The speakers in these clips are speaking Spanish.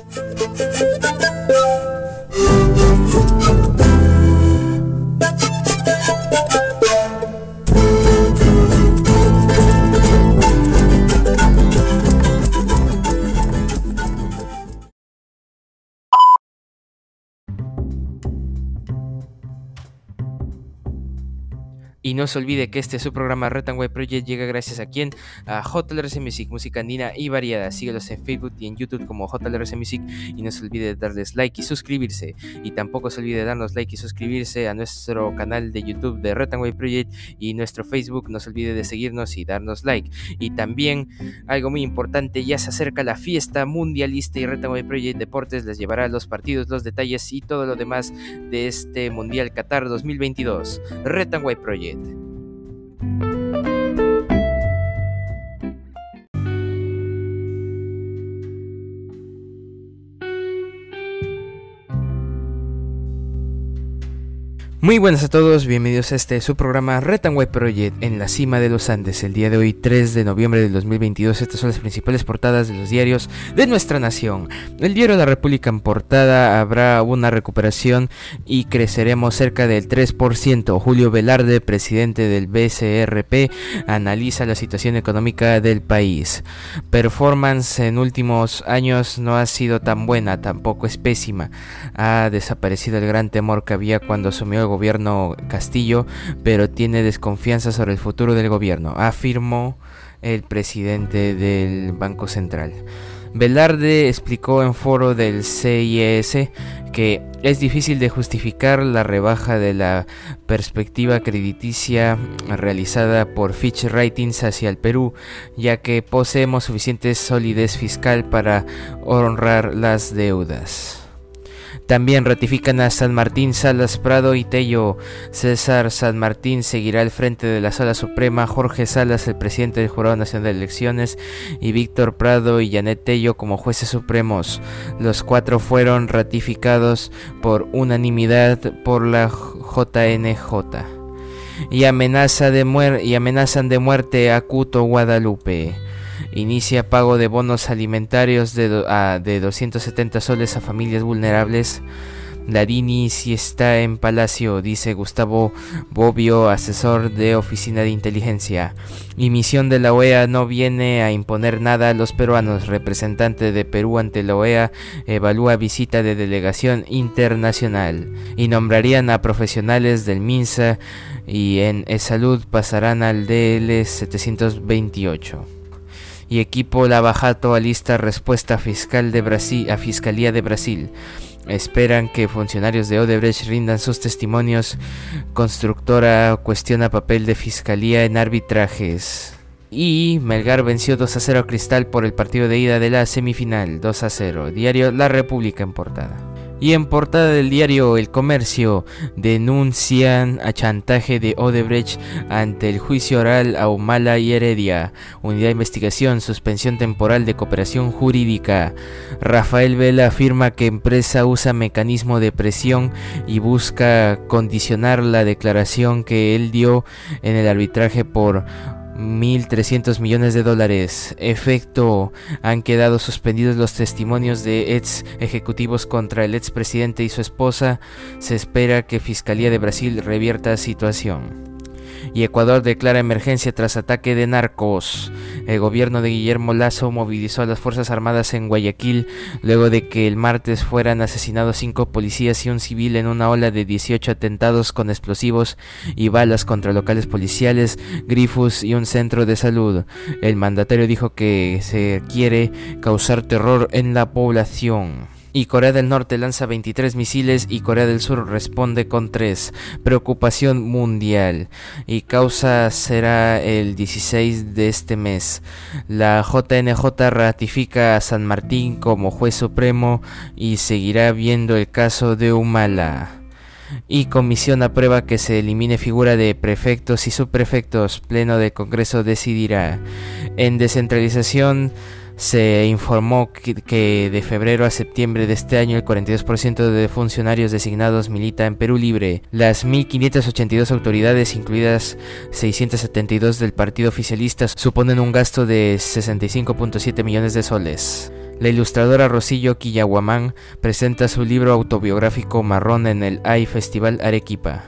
Thank you. Y no se olvide que este su programa Retanway Project llega gracias a quien? A JLRC Music, música andina y variada. Síguelos en Facebook y en YouTube como JLRC Music y no se olvide de darles like y suscribirse. Y tampoco se olvide de darnos like y suscribirse a nuestro canal de YouTube de Retanway Project y nuestro Facebook. No se olvide de seguirnos y darnos like. Y también algo muy importante, ya se acerca la fiesta mundialista y Retanway Project Deportes les llevará los partidos, los detalles y todo lo demás de este Mundial Qatar 2022. Retanway Project. it. Muy buenas a todos, bienvenidos a este su programa Retanway Project en la cima de los Andes. El día de hoy, 3 de noviembre del 2022, estas son las principales portadas de los diarios de nuestra nación. El diario la República en portada habrá una recuperación y creceremos cerca del 3%. Julio Velarde, presidente del BCRP, analiza la situación económica del país. Performance en últimos años no ha sido tan buena, tampoco es pésima. Ha desaparecido el gran temor que había cuando asumió el gobierno Castillo, pero tiene desconfianza sobre el futuro del gobierno, afirmó el presidente del Banco Central. Velarde explicó en foro del CIS que es difícil de justificar la rebaja de la perspectiva crediticia realizada por Fitch Ratings hacia el Perú, ya que poseemos suficiente solidez fiscal para honrar las deudas. También ratifican a San Martín, Salas Prado y Tello. César San Martín seguirá al frente de la Sala Suprema, Jorge Salas, el presidente del Jurado Nacional de Elecciones, y Víctor Prado y Janet Tello como jueces supremos. Los cuatro fueron ratificados por unanimidad por la JNJ. Y, amenaza de y amenazan de muerte a Cuto Guadalupe. Inicia pago de bonos alimentarios de, de 270 soles a familias vulnerables. Ladini si está en Palacio, dice Gustavo Bobbio, asesor de Oficina de Inteligencia. Y misión de la OEA no viene a imponer nada a los peruanos. Representante de Perú ante la OEA evalúa visita de delegación internacional. Y nombrarían a profesionales del MINSA y en salud pasarán al DL 728 y equipo Lavajato alista respuesta fiscal de Brasil, a Fiscalía de Brasil. Esperan que funcionarios de Odebrecht rindan sus testimonios. Constructora cuestiona papel de fiscalía en arbitrajes. Y Melgar venció 2 a 0 a Cristal por el partido de ida de la semifinal 2 a 0. Diario La República en portada. Y en portada del diario El Comercio denuncian a chantaje de Odebrecht ante el juicio oral a Humala y Heredia. Unidad de investigación, suspensión temporal de cooperación jurídica. Rafael Vela afirma que empresa usa mecanismo de presión y busca condicionar la declaración que él dio en el arbitraje por 1.300 millones de dólares. Efecto, han quedado suspendidos los testimonios de ex ejecutivos contra el ex presidente y su esposa. Se espera que Fiscalía de Brasil revierta situación y Ecuador declara emergencia tras ataque de narcos. El gobierno de Guillermo Lazo movilizó a las Fuerzas Armadas en Guayaquil luego de que el martes fueran asesinados cinco policías y un civil en una ola de 18 atentados con explosivos y balas contra locales policiales, grifos y un centro de salud. El mandatario dijo que se quiere causar terror en la población y Corea del Norte lanza 23 misiles y Corea del Sur responde con 3. Preocupación mundial y causa será el 16 de este mes. La JNJ ratifica a San Martín como juez supremo y seguirá viendo el caso de Humala y comisión aprueba que se elimine figura de prefectos y subprefectos. Pleno del Congreso decidirá. En descentralización se informó que, de febrero a septiembre de este año el 42% de funcionarios designados milita en Perú Libre. Las 1.582 autoridades, incluidas 672 del partido oficialista, suponen un gasto de 65.7 millones de soles. La ilustradora Rosillo Quillaguamán presenta su libro autobiográfico Marrón en el AI Festival Arequipa.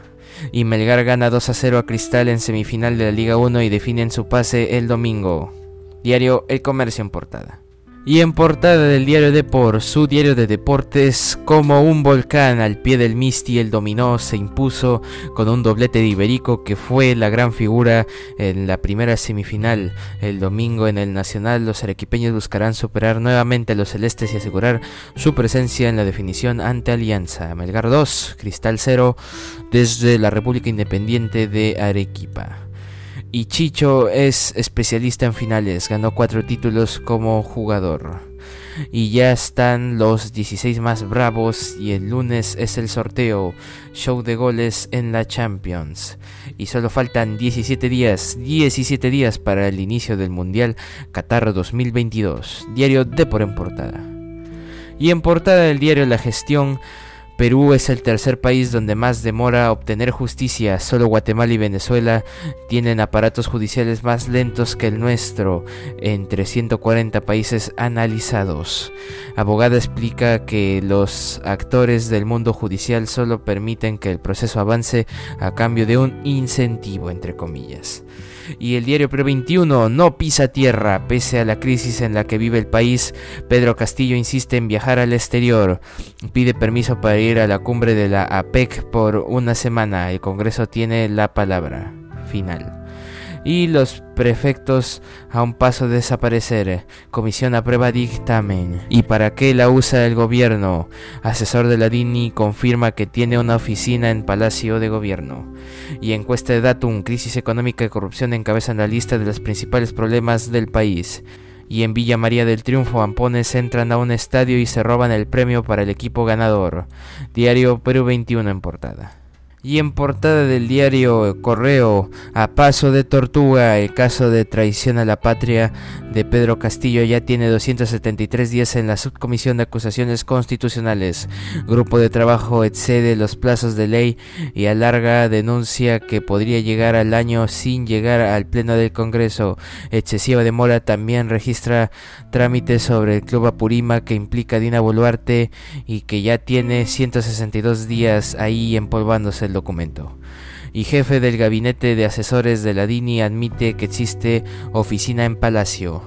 Y Melgar gana 2 a 0 a Cristal en semifinal de la Liga 1 y definen su pase el domingo. Diario El Comercio en portada. Y en portada del diario Depor, su diario de deportes, como un volcán al pie del Misti, el dominó se impuso con un doblete de Iberico que fue la gran figura en la primera semifinal. El domingo en el Nacional los arequipeños buscarán superar nuevamente a los celestes y asegurar su presencia en la definición ante Alianza. Melgar 2, Cristal 0 desde la República Independiente de Arequipa. Y Chicho es especialista en finales, ganó cuatro títulos como jugador. Y ya están los 16 más bravos y el lunes es el sorteo, show de goles en la Champions. Y solo faltan 17 días, 17 días para el inicio del Mundial Qatar 2022. Diario de por en portada. Y en portada del diario La Gestión Perú es el tercer país donde más demora obtener justicia. Solo Guatemala y Venezuela tienen aparatos judiciales más lentos que el nuestro entre 140 países analizados. Abogada explica que los actores del mundo judicial solo permiten que el proceso avance a cambio de un incentivo, entre comillas. Y el diario Pro 21 no pisa tierra. Pese a la crisis en la que vive el país, Pedro Castillo insiste en viajar al exterior. Pide permiso para ir a la cumbre de la APEC por una semana. El Congreso tiene la palabra final y los prefectos a un paso de desaparecer. Comisión aprueba dictamen. ¿Y para qué la usa el gobierno? Asesor de la DINI confirma que tiene una oficina en Palacio de Gobierno. Y encuesta de Datum, crisis económica y corrupción encabezan la lista de los principales problemas del país. Y en Villa María del Triunfo, ampones entran a un estadio y se roban el premio para el equipo ganador. Diario Perú 21 en portada. Y en portada del diario Correo, a paso de tortuga, el caso de traición a la patria de Pedro Castillo ya tiene 273 días en la subcomisión de acusaciones constitucionales. Grupo de trabajo excede los plazos de ley y alarga denuncia que podría llegar al año sin llegar al pleno del Congreso. Excesiva demora también registra trámites sobre el Club Apurima que implica Dina Boluarte y que ya tiene 162 días ahí empolvándose documento. Y jefe del gabinete de asesores de la DINI admite que existe oficina en Palacio.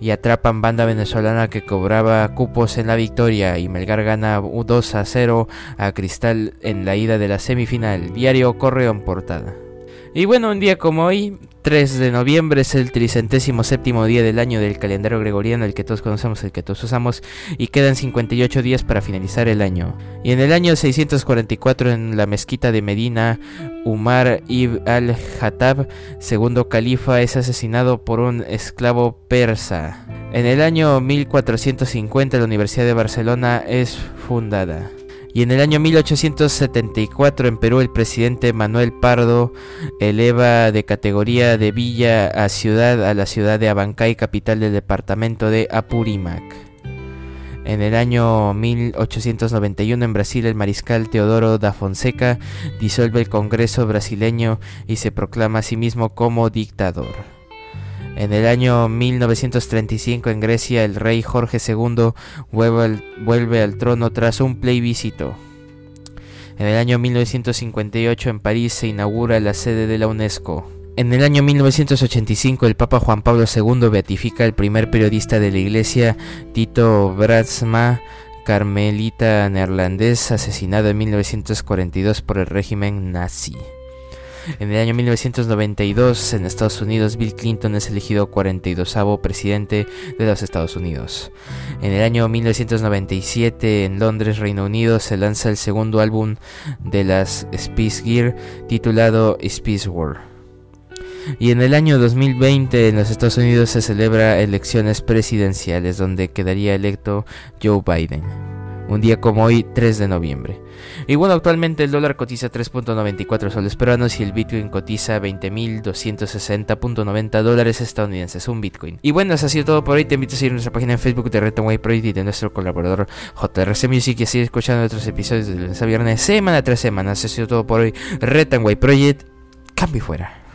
Y atrapan banda venezolana que cobraba cupos en la victoria y Melgar gana 2 a 0 a Cristal en la ida de la semifinal. Diario Correo en portada. Y bueno, un día como hoy, 3 de noviembre, es el tricentésimo séptimo día del año del calendario gregoriano, el que todos conocemos, el que todos usamos, y quedan 58 días para finalizar el año. Y en el año 644, en la mezquita de Medina, Umar ibn al-Hattab, segundo califa, es asesinado por un esclavo persa. En el año 1450, la Universidad de Barcelona es fundada. Y en el año 1874 en Perú el presidente Manuel Pardo eleva de categoría de villa a ciudad a la ciudad de Abancay, capital del departamento de Apurímac. En el año 1891 en Brasil el mariscal Teodoro da Fonseca disuelve el Congreso brasileño y se proclama a sí mismo como dictador. En el año 1935 en Grecia el rey Jorge II vuelve al, trono tras un plebiscito. En el año 1958 en París se inaugura la sede de la UNESCO. En el año 1985 el Papa Juan Pablo II beatifica al primer periodista de la iglesia, Tito Bratsma, carmelita neerlandés, asesinado en 1942 por el régimen nazi. En el año 1992, en Estados Unidos, Bill Clinton es elegido 42 presidente de los Estados Unidos. En el año 1997, en Londres, Reino Unido, se lanza el segundo álbum de las Space Gear titulado Space War. Y en el año 2020 en los Estados Unidos se celebra elecciones presidenciales donde quedaría electo Joe Biden. Un día como hoy, 3 de noviembre. Y bueno, actualmente el dólar cotiza 3.94 soles peruanos y el Bitcoin cotiza 20.260.90 dólares estadounidenses, un Bitcoin. Y bueno, eso ha sido todo por hoy. Te invito a seguir nuestra página en Facebook de Retonway Project y de nuestro colaborador JRC Music y a seguir escuchando otros episodios de lunes a viernes, semana tras semana. Eso ha sido todo por hoy. Retonway Project, cambio fuera.